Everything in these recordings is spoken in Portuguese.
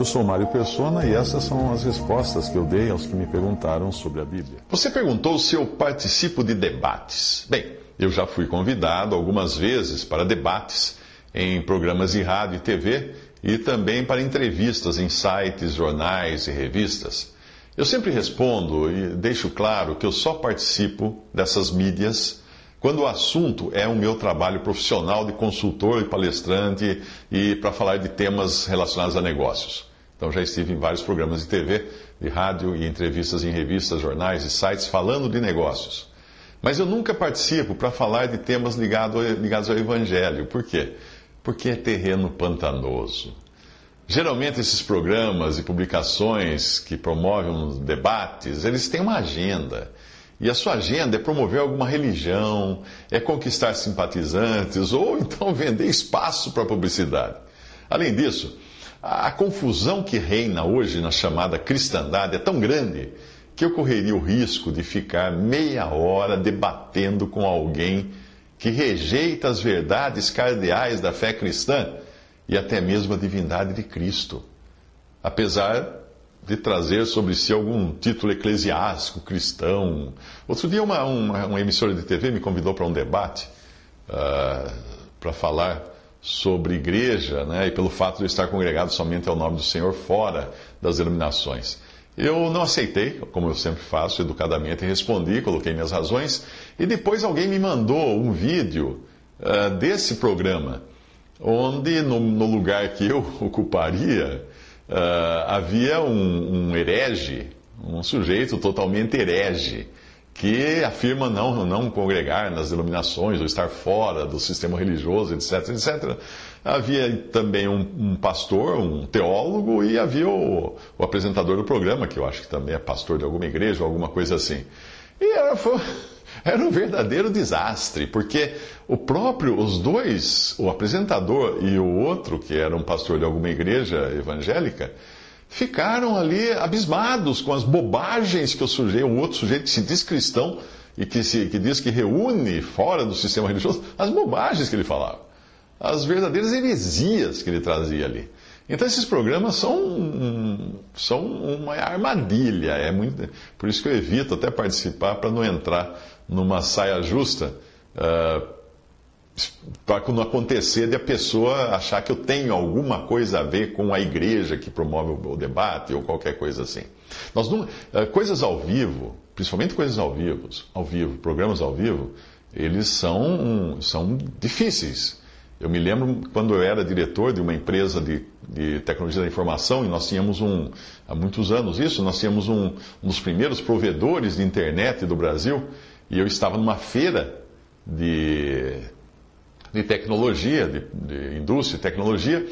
Eu sou Mário Persona e essas são as respostas que eu dei aos que me perguntaram sobre a Bíblia. Você perguntou se eu participo de debates. Bem, eu já fui convidado algumas vezes para debates em programas de rádio e TV e também para entrevistas em sites, jornais e revistas. Eu sempre respondo e deixo claro que eu só participo dessas mídias quando o assunto é o meu trabalho profissional de consultor e palestrante e para falar de temas relacionados a negócios. Então já estive em vários programas de TV, de rádio e entrevistas em revistas, jornais e sites falando de negócios. Mas eu nunca participo para falar de temas ligados, ligados ao Evangelho. Por quê? Porque é terreno pantanoso. Geralmente esses programas e publicações que promovem debates, eles têm uma agenda. E a sua agenda é promover alguma religião, é conquistar simpatizantes ou então vender espaço para publicidade. Além disso, a confusão que reina hoje na chamada cristandade é tão grande que eu correria o risco de ficar meia hora debatendo com alguém que rejeita as verdades cardeais da fé cristã e até mesmo a divindade de Cristo, apesar de trazer sobre si algum título eclesiástico cristão. Outro dia, uma, uma, uma emissora de TV me convidou para um debate uh, para falar sobre igreja né, e pelo fato de eu estar congregado somente ao nome do Senhor fora das denominações. Eu não aceitei, como eu sempre faço, educadamente respondi, coloquei minhas razões, e depois alguém me mandou um vídeo uh, desse programa onde no, no lugar que eu ocuparia uh, havia um, um herege, um sujeito totalmente herege, que afirma não, não congregar nas denominações ou estar fora do sistema religioso, etc, etc. Havia também um, um pastor, um teólogo, e havia o, o, apresentador do programa, que eu acho que também é pastor de alguma igreja ou alguma coisa assim. E era, foi, era um verdadeiro desastre, porque o próprio, os dois, o apresentador e o outro, que era um pastor de alguma igreja evangélica, ficaram ali abismados com as bobagens que o sujeito, o outro sujeito que se diz cristão e que, se, que diz que reúne fora do sistema religioso, as bobagens que ele falava, as verdadeiras heresias que ele trazia ali. Então esses programas são, são uma armadilha, é muito, por isso que eu evito até participar para não entrar numa saia justa, uh, para não acontecer de a pessoa achar que eu tenho alguma coisa a ver com a igreja que promove o debate ou qualquer coisa assim. Nós não, uh, coisas ao vivo, principalmente coisas ao vivo, ao vivo, programas ao vivo, eles são, são difíceis. Eu me lembro quando eu era diretor de uma empresa de, de tecnologia da informação, e nós tínhamos um, há muitos anos isso, nós tínhamos um, um dos primeiros provedores de internet do Brasil, e eu estava numa feira de, de tecnologia, de, de indústria e tecnologia,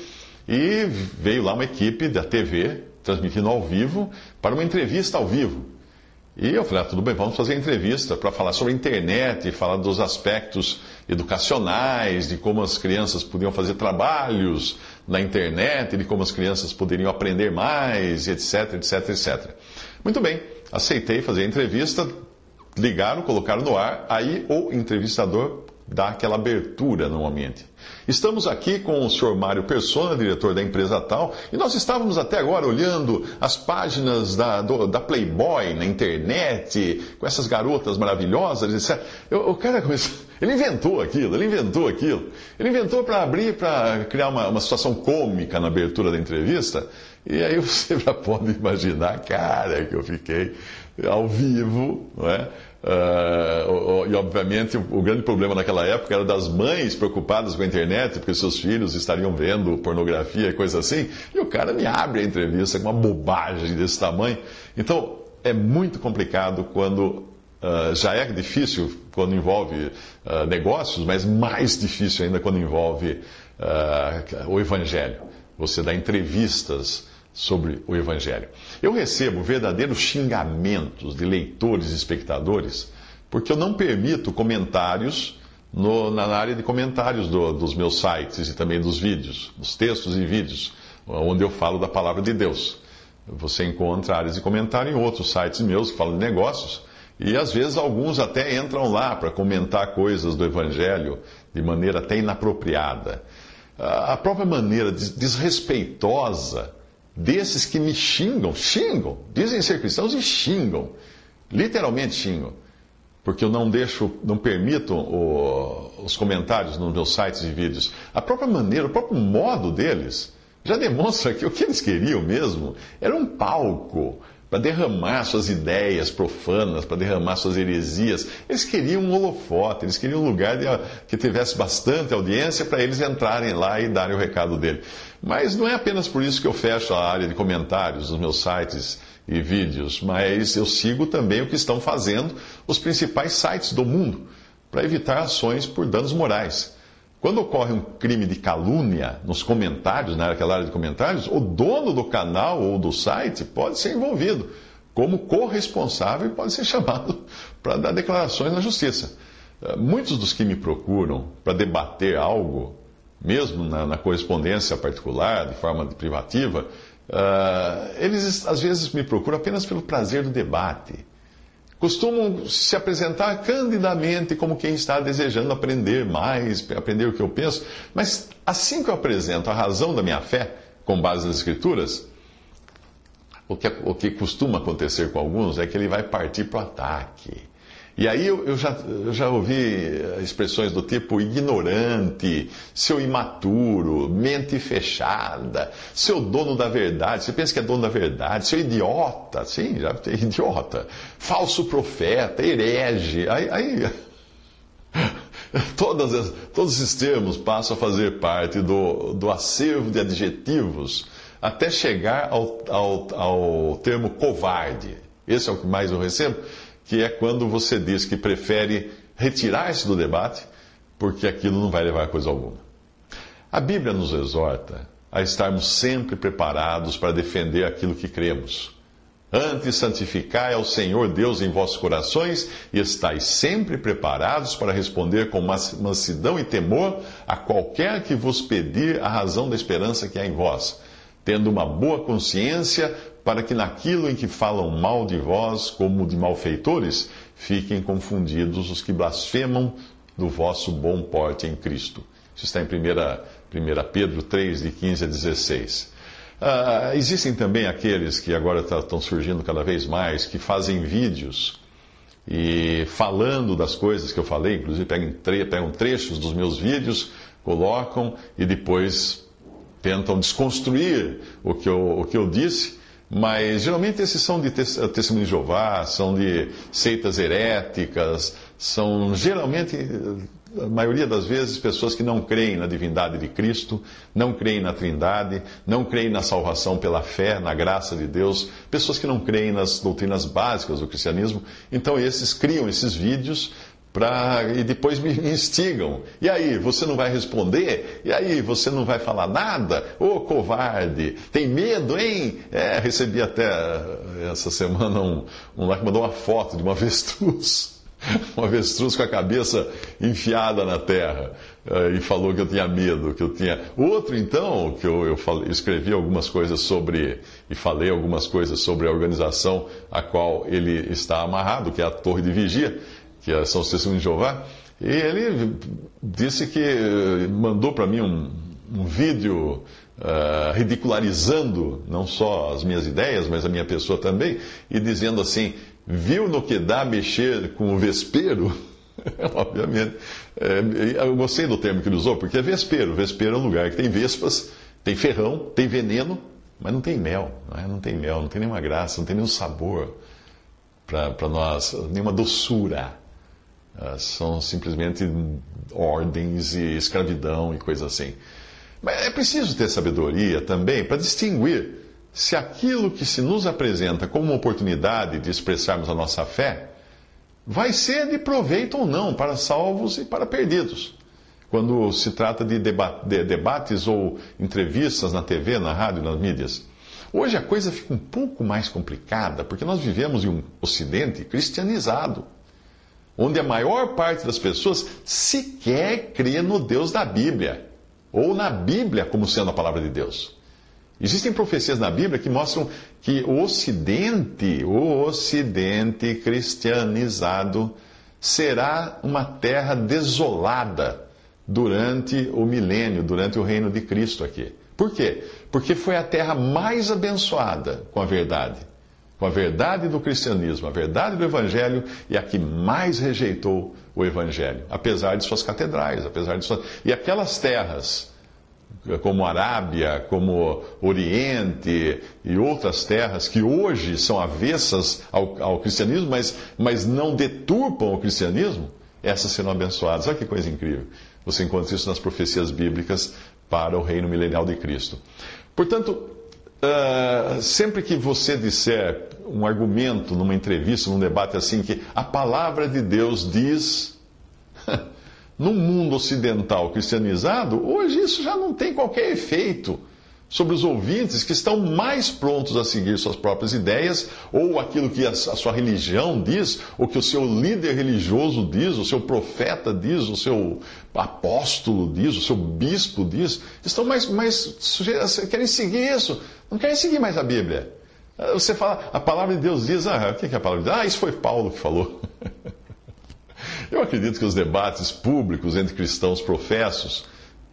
e veio lá uma equipe da TV transmitindo ao vivo para uma entrevista ao vivo. E eu falei, ah, tudo bem, vamos fazer entrevista para falar sobre a internet, falar dos aspectos educacionais, de como as crianças podiam fazer trabalhos na internet, de como as crianças poderiam aprender mais, etc, etc, etc. Muito bem, aceitei fazer a entrevista, ligaram, colocaram no ar, aí o entrevistador dá aquela abertura normalmente. Estamos aqui com o senhor Mário Persona, diretor da empresa tal, e nós estávamos até agora olhando as páginas da, do, da Playboy na internet, com essas garotas maravilhosas, etc. Eu, o cara ele inventou aquilo, ele inventou aquilo. Ele inventou para abrir, para criar uma, uma situação cômica na abertura da entrevista, e aí você já pode imaginar a cara que eu fiquei ao vivo, não é? Uh, e obviamente o, grande problema naquela época era das mães preocupadas com a internet, porque seus filhos estariam vendo pornografia e coisa assim, e o cara me abre a entrevista com uma bobagem desse tamanho. Então é muito complicado quando Uh, já é difícil quando envolve uh, negócios, mas mais difícil ainda quando envolve o Evangelho. Você dá entrevistas sobre o Evangelho. Eu recebo verdadeiros xingamentos de leitores e espectadores porque eu não permito comentários no, na área de comentários do, dos meus sites e também dos vídeos, dos textos e vídeos, onde eu falo da palavra de Deus. Você encontra áreas de comentário em outros sites meus que falam de negócios e às vezes alguns até entram lá para comentar coisas do Evangelho de maneira até inapropriada. A própria maneira desrespeitosa desses que me xingam, xingam, dizem ser cristãos e xingam, literalmente xingam, porque eu não deixo, não permito o, os comentários nos meus sites e vídeos. A própria maneira, o próprio modo deles já demonstra que o que eles queriam mesmo era um palco para derramar suas ideias profanas, para derramar suas heresias. Eles queriam um holofote, eles queriam um lugar de, que tivesse bastante audiência para eles entrarem lá e darem o recado dele. Mas não é apenas por isso que eu fecho a área de comentários nos meus sites e vídeos, mas eu sigo também o que estão fazendo os principais sites do mundo para evitar ações por danos morais. Quando ocorre um crime de calúnia nos comentários, naquela área de comentários, o dono do canal ou do site pode ser envolvido como corresponsável e pode ser chamado para dar declarações na justiça. Eh, muitos dos que me procuram para debater algo, mesmo na, na, correspondência particular, de forma privativa, uh, eles às vezes me procuram apenas pelo prazer do debate costumam se apresentar candidamente como quem está desejando aprender mais, aprender o que eu penso, mas assim que eu apresento a razão da minha fé, com base nas Escrituras, o que, o que costuma acontecer com alguns é que ele vai partir para o ataque. E aí eu, eu, já, eu já ouvi eh, expressões do tipo ignorante, seu imaturo, mente fechada, seu dono da verdade. Você pensa que é dono da verdade, seu idiota, sim, já tem idiota, falso profeta, herege. Aí, aí todas, todos esses termos passam a fazer parte do, do acervo de adjetivos até chegar ao, ao, ao termo covarde. Esse é o que mais eu recebo que é quando você diz que prefere retirar-se do debate, porque aquilo não vai levar a coisa alguma. A Bíblia nos exorta a estarmos sempre preparados para defender aquilo que cremos. Antes, santificai ao Senhor Deus em vossos corações e estáis sempre preparados para responder com mansidão e temor a qualquer que vos pedir a razão da esperança que há em vós, tendo uma boa consciência, para que naquilo em que falam mal de vós, como de malfeitores, fiquem confundidos os que blasfemam do vosso bom porte em Cristo. Isso está em 1, 1 Pedro 3, de 15 a 16. Uh, existem também aqueles que agora estão tá, surgindo cada vez mais, que fazem vídeos e falando das coisas que eu falei, inclusive pegam, pegam trechos dos meus vídeos, colocam e depois tentam desconstruir o que eu, o que eu disse mas geralmente esses são de testemunho de Jeová, são de seitas heréticas, são geralmente, a maioria das vezes, pessoas que não creem na divindade de Cristo, não creem na Trindade, não creem na salvação pela fé, na graça de Deus, pessoas que não creem nas doutrinas básicas do cristianismo. Então esses criam esses vídeos Pra, e depois me instigam. E aí, você não vai responder? E aí, você não vai falar nada? Ô covarde, tem medo, hein? É, recebi até eh, essa semana um, um lá que mandou uma foto de uma avestruz. Uma avestruz com a cabeça enfiada na terra. Eh, e falou que eu tinha medo, que eu tinha. Outro, então, que eu, eu falei, escrevi algumas coisas sobre. E falei algumas coisas sobre a organização a qual ele está amarrado, que é a Torre de Vigia que são os testemunhos de Jeová, e ele disse que mandou para mim um, um vídeo uh, ridicularizando não só as minhas ideias, mas a minha pessoa também, e dizendo assim: viu no que dá mexer com o vespeiro? Obviamente. É, eu gostei do termo que ele usou, porque é vespeiro. Vespeiro é um lugar que tem vespas, tem ferrão, tem veneno, mas não tem mel. Não, é? não tem mel, não tem nenhuma graça, não tem nenhum sabor para nós, nenhuma doçura. Ah, são simplesmente ordens e escravidão e coisas assim. Mas é preciso ter sabedoria também para distinguir se aquilo que se nos apresenta como uma oportunidade de expressarmos a nossa fé vai ser de proveito ou não para salvos e para perdidos. Quando se trata de, debates ou entrevistas na TV, na rádio, nas mídias. Hoje a coisa fica um pouco mais complicada, porque nós vivemos em um ocidente cristianizado, onde a maior parte das pessoas sequer crê no Deus da Bíblia, ou na Bíblia como sendo a palavra de Deus. Existem profecias na Bíblia que mostram que o Ocidente, o Ocidente cristianizado, será uma terra desolada durante o milênio, durante o reino de Cristo aqui. Por quê? Porque foi a terra mais abençoada com a verdade, com a verdade do cristianismo, a verdade do evangelho e a que mais rejeitou o evangelho, apesar de suas catedrais, apesar de suas... E aquelas terras como Arábia, como Oriente e outras terras que hoje são avessas ao, ao, cristianismo, mas, mas não deturpam o cristianismo, essas serão abençoadas. Olha que coisa incrível. Você encontra isso nas profecias bíblicas para o reino milenial de Cristo. Portanto, uh, sempre que você disser um argumento numa entrevista, num debate assim, que a palavra de Deus diz. no mundo ocidental cristianizado, hoje isso já não tem qualquer efeito sobre os ouvintes que estão mais prontos a seguir suas próprias ideias, ou aquilo que a, sua religião diz, ou que o seu líder religioso diz, o seu profeta diz, o seu apóstolo diz, o seu bispo diz, estão mais, mais querem seguir isso, não querem seguir mais a Bíblia. Você fala, a palavra de Deus diz, ah, o que é a palavra de Deus? Ah, isso foi Paulo que falou. Eu acredito que os debates públicos entre cristãos professos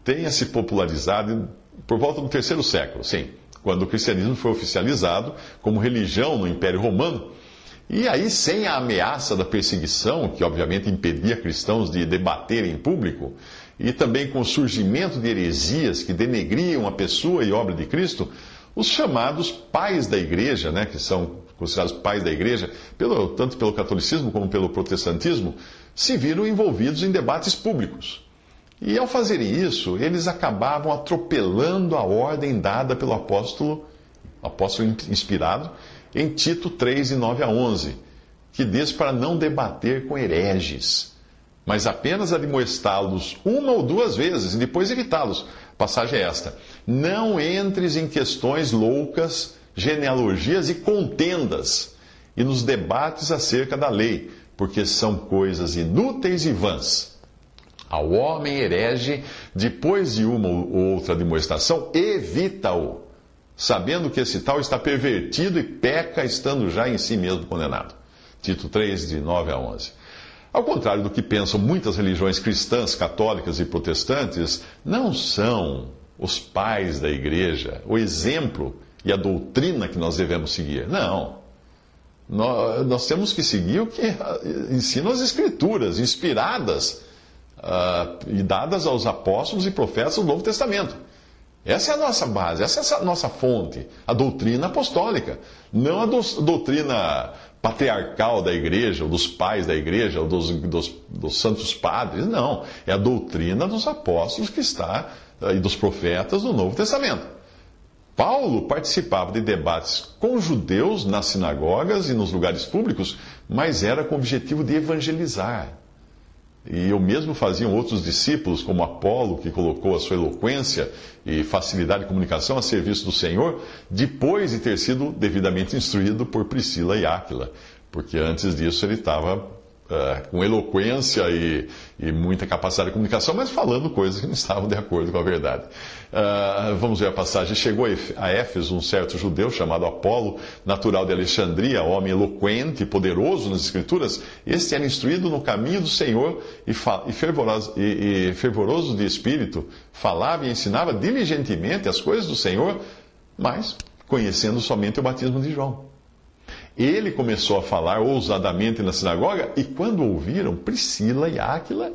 tenham se popularizado por volta do terceiro século, sim, quando o cristianismo foi oficializado como religião no Império Romano. E aí, sem a ameaça da perseguição, que obviamente impedia cristãos de debater em público, e também com o surgimento de heresias que denegriam a pessoa e obra de Cristo, os chamados pais da igreja, né, que são considerados pais da igreja, pelo, tanto pelo catolicismo como pelo protestantismo, se viram envolvidos em debates públicos. E ao fazerem isso, eles acabavam atropelando a ordem dada pelo apóstolo, apóstolo inspirado, em Tito 3, de 9 a 11, que diz para não debater com hereges, mas apenas admoestá-los uma ou duas vezes e depois evitá-los. Passagem é esta: Não entres em questões loucas, genealogias e contendas, e nos debates acerca da lei porque são coisas inúteis e vãs. Ao homem herege, depois de uma ou outra demonstração, evita-o, sabendo que esse tal está pervertido e peca, estando já em si mesmo condenado. Tito 3, de 9 a 11. Ao contrário do que pensam muitas religiões cristãs, católicas e protestantes, não são os pais da igreja o exemplo e a doutrina que nós devemos seguir. Não. Nós, temos que seguir o que ensinam as Escrituras, inspiradas uh, e dadas aos apóstolos e profetas do Novo Testamento. Essa é a nossa base, essa é a nossa fonte, a doutrina apostólica, não a do, doutrina patriarcal da igreja, ou dos pais da igreja, ou dos, dos, dos, santos padres, não. É a doutrina dos apóstolos que está, uh, e dos profetas do Novo Testamento. Paulo participava de debates com judeus nas sinagogas e nos lugares públicos, mas era com o objetivo de evangelizar. E o mesmo faziam outros discípulos, como Apolo, que colocou a sua eloquência e facilidade de comunicação a serviço do Senhor, depois de ter sido devidamente instruído por Priscila e Áquila, porque antes disso ele estava uh, com eloquência e, e, muita capacidade de comunicação, mas falando coisas que não estavam de acordo com a verdade. Uh, vamos ver a passagem. Chegou a Éfeso um certo judeu chamado Apolo, natural de Alexandria, homem eloquente e poderoso nas Escrituras. Este era instruído no caminho do Senhor e, e, fervoroso, e, e fervoroso de espírito, falava e ensinava diligentemente as coisas do Senhor, mas conhecendo somente o batismo de João. Ele começou a falar ousadamente na sinagoga, e quando ouviram, Priscila e Áquila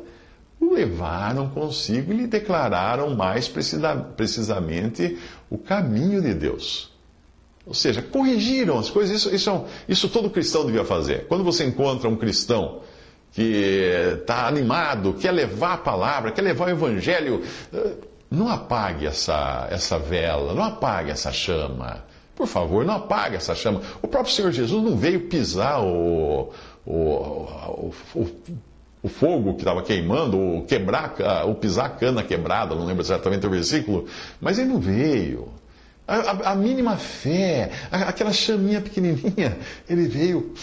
o levaram consigo e lhe declararam mais precisamente o caminho de Deus. Ou seja, corrigiram as coisas. Isso, isso, é isso todo cristão devia fazer. Quando você encontra um cristão que está animado, quer levar a palavra, quer levar o evangelho, eh, não apague essa, essa vela, não apague essa chama. Por favor, não apague essa chama. O próprio Senhor Jesus não veio pisar o, o, o, o fogo que estava queimando, ou quebrar, ou pisar a cana quebrada, não lembro exatamente o versículo, mas ele não veio. A, a, a mínima fé, a, aquela chaminha pequenininha, ele veio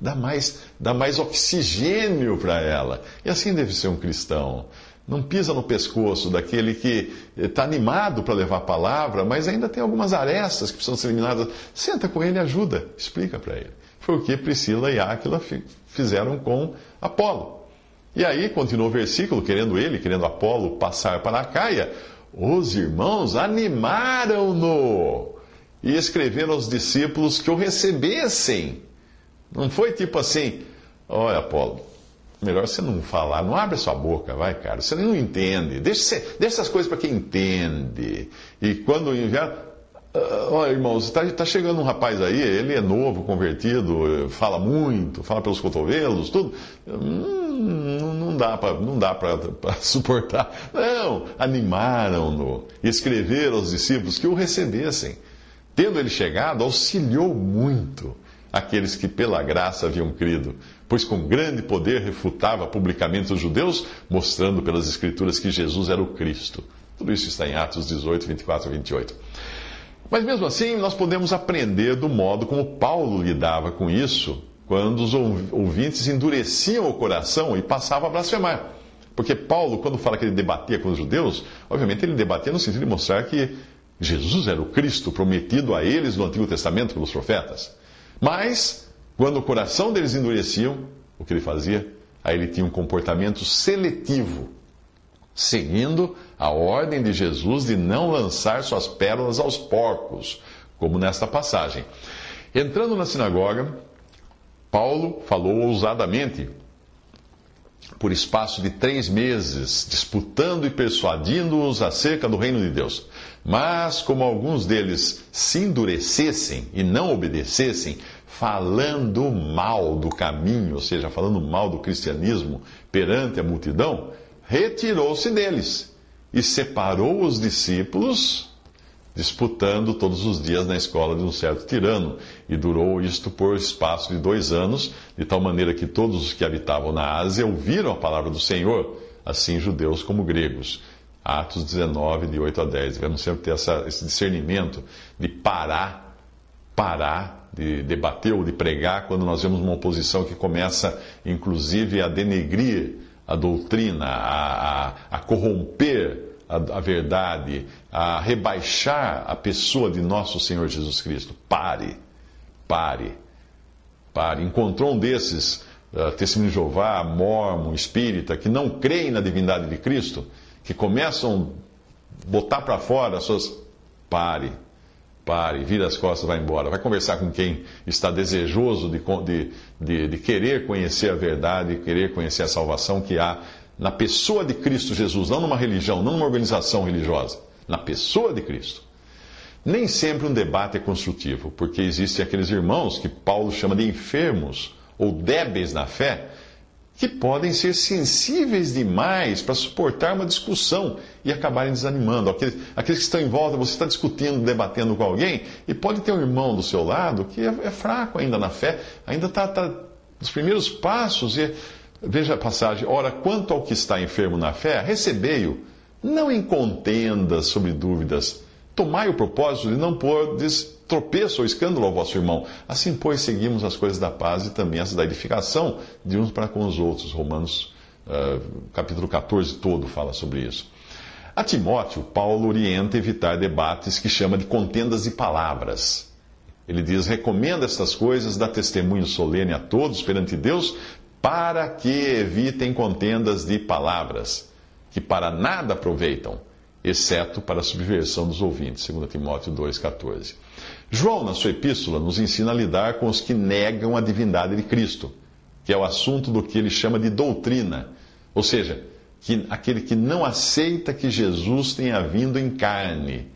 dar mais, dar mais oxigênio para ela. E assim deve ser um cristão. Não pisa no pescoço daquele que está animado para levar a palavra, mas ainda tem algumas arestas que precisam ser eliminadas. Senta com ele e ajuda, explica para ele. Foi o que Priscila e Áquila fizeram com Apolo. E aí, continua o versículo, querendo ele, querendo Apolo passar para a Caia, os irmãos animaram-no e escreveram aos discípulos que o recebessem. Não foi tipo assim, olha, Apolo, melhor você não falar, não abre sua boca, vai, cara, você não entende. Deixa, deixa essas coisas para quem entende. E quando enviar. Olha, irmãos, está tá chegando um rapaz aí, ele é novo, convertido, fala muito, fala pelos cotovelos, tudo. Hum, não dá para suportar. Não, animaram-no, escreveram aos discípulos que o recebessem. Tendo ele chegado, auxiliou muito aqueles que pela graça haviam crido, pois com grande poder refutava publicamente os judeus, mostrando pelas Escrituras que Jesus era o Cristo. Tudo isso está em Atos 18, 24 e 28. Mas mesmo assim, nós podemos aprender do modo como Paulo lidava com isso, quando os ouvintes endureciam o coração e passavam a blasfemar. Porque Paulo, quando fala que ele debatia com os judeus, obviamente ele debatia no sentido de mostrar que Jesus era o Cristo prometido a eles no Antigo Testamento pelos profetas. Mas, quando o coração deles endureciam, o que ele fazia? Aí ele tinha um comportamento seletivo, seguindo a ordem de Jesus de não lançar suas pérolas aos porcos, como nesta passagem. Entrando na sinagoga, Paulo falou ousadamente por espaço de três meses, disputando e persuadindo-os acerca do reino de Deus. Mas, como alguns deles se endurecessem e não obedecessem, falando mal do caminho, ou seja, falando mal do cristianismo perante a multidão, retirou-se deles e separou os discípulos, disputando todos os dias na escola de um certo tirano. E durou isto por espaço de dois anos, de tal maneira que todos os que habitavam na Ásia ouviram a palavra do Senhor, assim judeus como gregos. Atos 19, de 8 a 10. Devemos sempre ter essa, esse discernimento de parar, parar de debater ou de pregar quando nós vemos uma oposição que começa, inclusive, a denegrir a doutrina, a, a, a corromper a, a, verdade, a rebaixar a pessoa de nosso Senhor Jesus Cristo. Pare, pare, pare. Encontrou um desses, uh, testemunho de Jeová, mormon, espírita, que não creem na divindade de Cristo? que começam a botar para fora as suas. Pare, pare, vira as costas, vai embora. Vai conversar com quem está desejoso de, de, de, de querer conhecer a verdade, querer conhecer a salvação que há na pessoa de Cristo Jesus, não numa religião, não numa organização religiosa, na pessoa de Cristo. Nem sempre um debate é construtivo, porque existem aqueles irmãos que Paulo chama de enfermos ou débeis na fé, que podem ser sensíveis demais para suportar uma discussão e acabarem desanimando. Aqueles, aqueles que estão em volta, você está discutindo, debatendo com alguém, e pode ter um irmão do seu lado que é, é fraco ainda na fé, ainda está tá nos primeiros passos. E, veja a passagem: ora, quanto ao que está enfermo na fé, recebei-o, não em contendas sobre dúvidas. Tomai o propósito de não pôr tropeço ou escândalo ao vosso irmão. Assim, pois, seguimos as coisas da paz e também as da edificação de uns para com os outros. Romanos uh, capítulo 14 todo fala sobre isso. A Timóteo, Paulo orienta evitar debates que chama de contendas de palavras. Ele diz: recomenda estas coisas, dá testemunho solene a todos perante Deus, para que evitem contendas de palavras, que para nada aproveitam, exceto para a subversão dos ouvintes. 2 Timóteo 2,14. João, na sua epístola, nos ensina a lidar com os que negam a divindade de Cristo, que é o assunto do que ele chama de doutrina, ou seja, que, aquele que não aceita que Jesus tenha vindo em carne.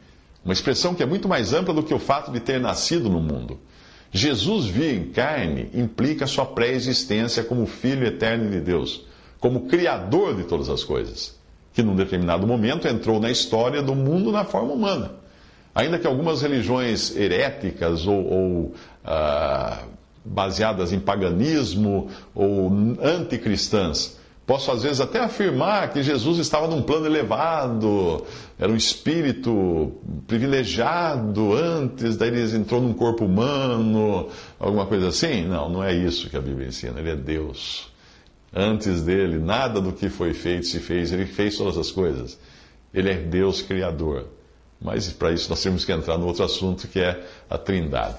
Uma expressão que é muito mais ampla do que o fato de ter nascido no mundo. Jesus vir em carne implica sua pré-existência como Filho eterno de Deus, como Criador de todas as coisas, que num determinado momento entrou na história do mundo na forma humana. Ainda que algumas religiões heréticas ou, ou uh, baseadas em paganismo ou anticristãs. Posso, às vezes, até afirmar que Jesus estava num plano elevado, era um espírito privilegiado antes, daí ele entrou num corpo humano, alguma coisa assim. Não, não é isso que a Bíblia ensina. Ele é Deus. Antes dele, nada do que foi feito se fez, ele fez todas as coisas. Ele é Deus Criador. Mas para isso nós temos que entrar no outro assunto que é a Trindade.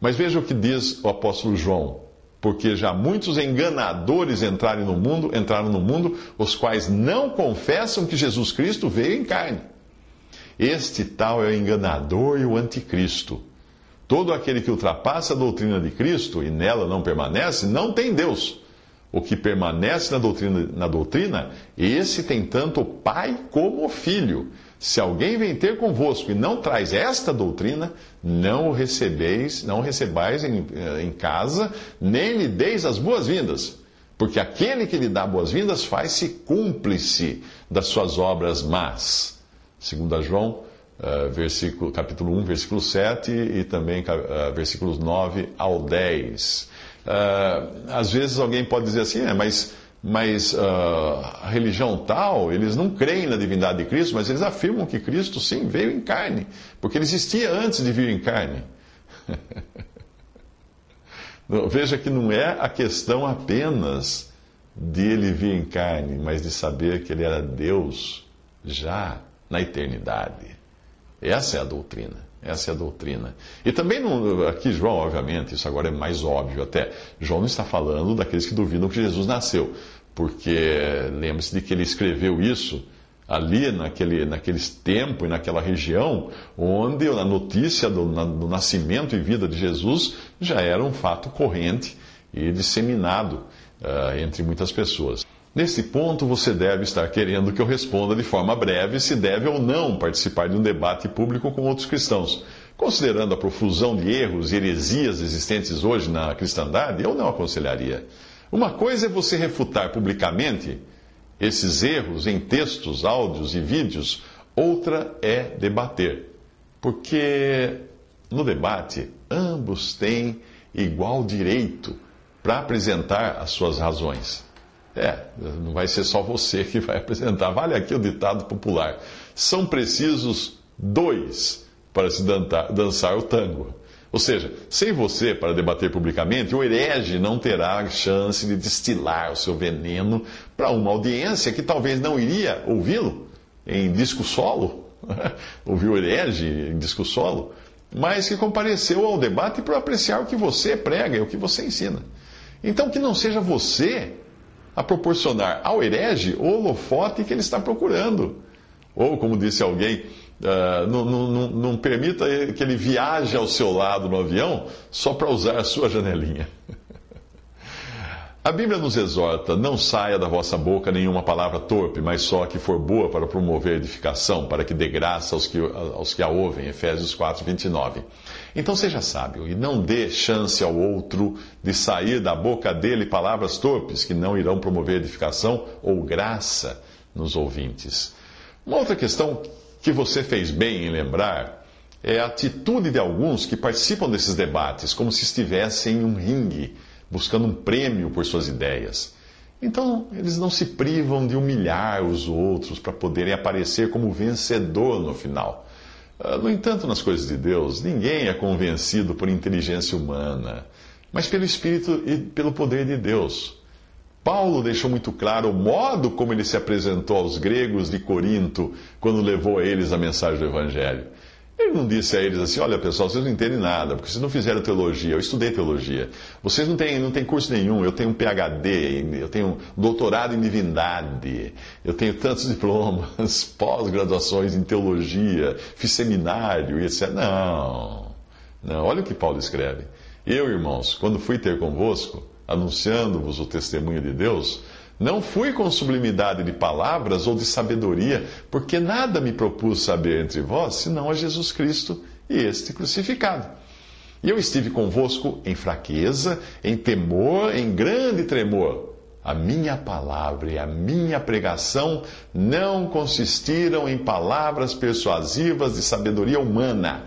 Mas veja o que diz o apóstolo João porque já muitos enganadores entraram no mundo, entraram no mundo, os quais não confessam que Jesus Cristo veio em carne. Este tal é o enganador e o anticristo. Todo aquele que ultrapassa a doutrina de Cristo e nela não permanece, não tem Deus. O que permanece na doutrina, na doutrina, esse tem tanto o Pai como o Filho. Se alguém vem ter convosco e não traz esta doutrina, não o recebeis, não o recebais em, eh, em casa, nem lhe deis as boas-vindas. Porque aquele que lhe dá boas-vindas faz-se cúmplice das suas obras más. Segundo João, uh, versículo, capítulo 1, versículo 7 e também uh, versículos 9 ao 10. Uh, às vezes alguém pode dizer assim, é, mas mas uh, a religião tal, eles não creem na divindade de Cristo, mas eles afirmam que Cristo sim veio em carne, porque ele existia antes de vir em carne. Veja que não é a questão apenas de ele vir em carne, mas de saber que ele era Deus já na eternidade. Essa é a doutrina. Essa é a doutrina. E também, não, aqui João, obviamente, isso agora é mais óbvio até. João não está falando daqueles que duvidam que Jesus nasceu, porque lembre-se de que ele escreveu isso ali naquele, naquele tempo e naquela região onde a notícia do, do nascimento e vida de Jesus já era um fato corrente e disseminado uh, entre muitas pessoas. Nesse ponto, você deve estar querendo que eu responda de forma breve se deve ou não participar de um debate público com outros cristãos. Considerando a profusão de erros e heresias existentes hoje na cristandade, eu não aconselharia. Uma coisa é você refutar publicamente esses erros em textos, áudios e vídeos, outra é debater. Porque no debate, ambos têm igual direito para apresentar as suas razões. É, não vai ser só você que vai apresentar. Vale aqui o ditado popular: são precisos dois para se dançar o tango. Ou seja, sem você para debater publicamente, o herege não terá chance de destilar o seu veneno para uma audiência que talvez não iria ouvi-lo em disco solo, ouvir o herege em disco solo, mas que compareceu ao debate para apreciar o que você prega e o que você ensina. Então, que não seja você a proporcionar ao herege o holofote que ele está procurando. Ou, como disse alguém, uh, não, não, não, permita que ele viaje ao seu lado no avião só para usar a sua janelinha. A Bíblia nos exorta: não saia da vossa boca nenhuma palavra torpe, mas só a que for boa para promover edificação, para que dê graça aos que, aos que a ouvem. Efésios 4, 29. Então seja sábio e não dê chance ao outro de sair da boca dele palavras torpes que não irão promover edificação ou graça nos ouvintes. Uma outra questão que você fez bem em lembrar é a atitude de alguns que participam desses debates como se estivessem em um ringue buscando um prêmio por suas ideias. Então, eles não se privam de humilhar os outros para poderem aparecer como vencedor no final. Ah, no entanto, nas coisas de Deus, ninguém é convencido por inteligência humana, mas pelo Espírito e pelo poder de Deus. Paulo deixou muito claro o modo como ele se apresentou aos gregos de Corinto quando levou a eles a mensagem do Evangelho. Ele não disse a eles assim: olha pessoal, vocês não entendem nada, porque vocês não fizeram teologia. Eu estudei teologia. Vocês não têm, não têm curso nenhum. Eu tenho um PhD, eu tenho um doutorado em divindade, eu tenho tantos diplomas, pós-graduações em teologia, fiz seminário e etc. Não, não. Olha o que Paulo escreve. Eu, irmãos, quando fui ter convosco, anunciando-vos o testemunho de Deus, não fui com sublimidade de palavras ou de sabedoria, porque nada me propus saber entre vós, senão a Jesus Cristo e este crucificado. E eu estive convosco em fraqueza, em temor, em grande tremor. A minha palavra e a minha pregação não consistiram em palavras persuasivas de sabedoria humana,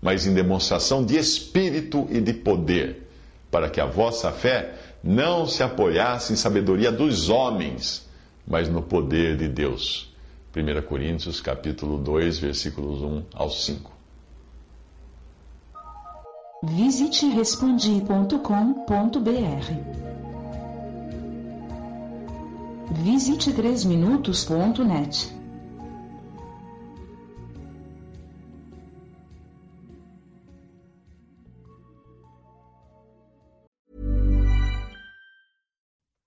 mas em demonstração de espírito e de poder para que a vossa fé não se apoiasse em sabedoria dos homens, mas no poder de Deus. 1 Coríntios capítulo 2, versículos 1 ao 5. Visite respondi.com.br. Visite 3minutos.net.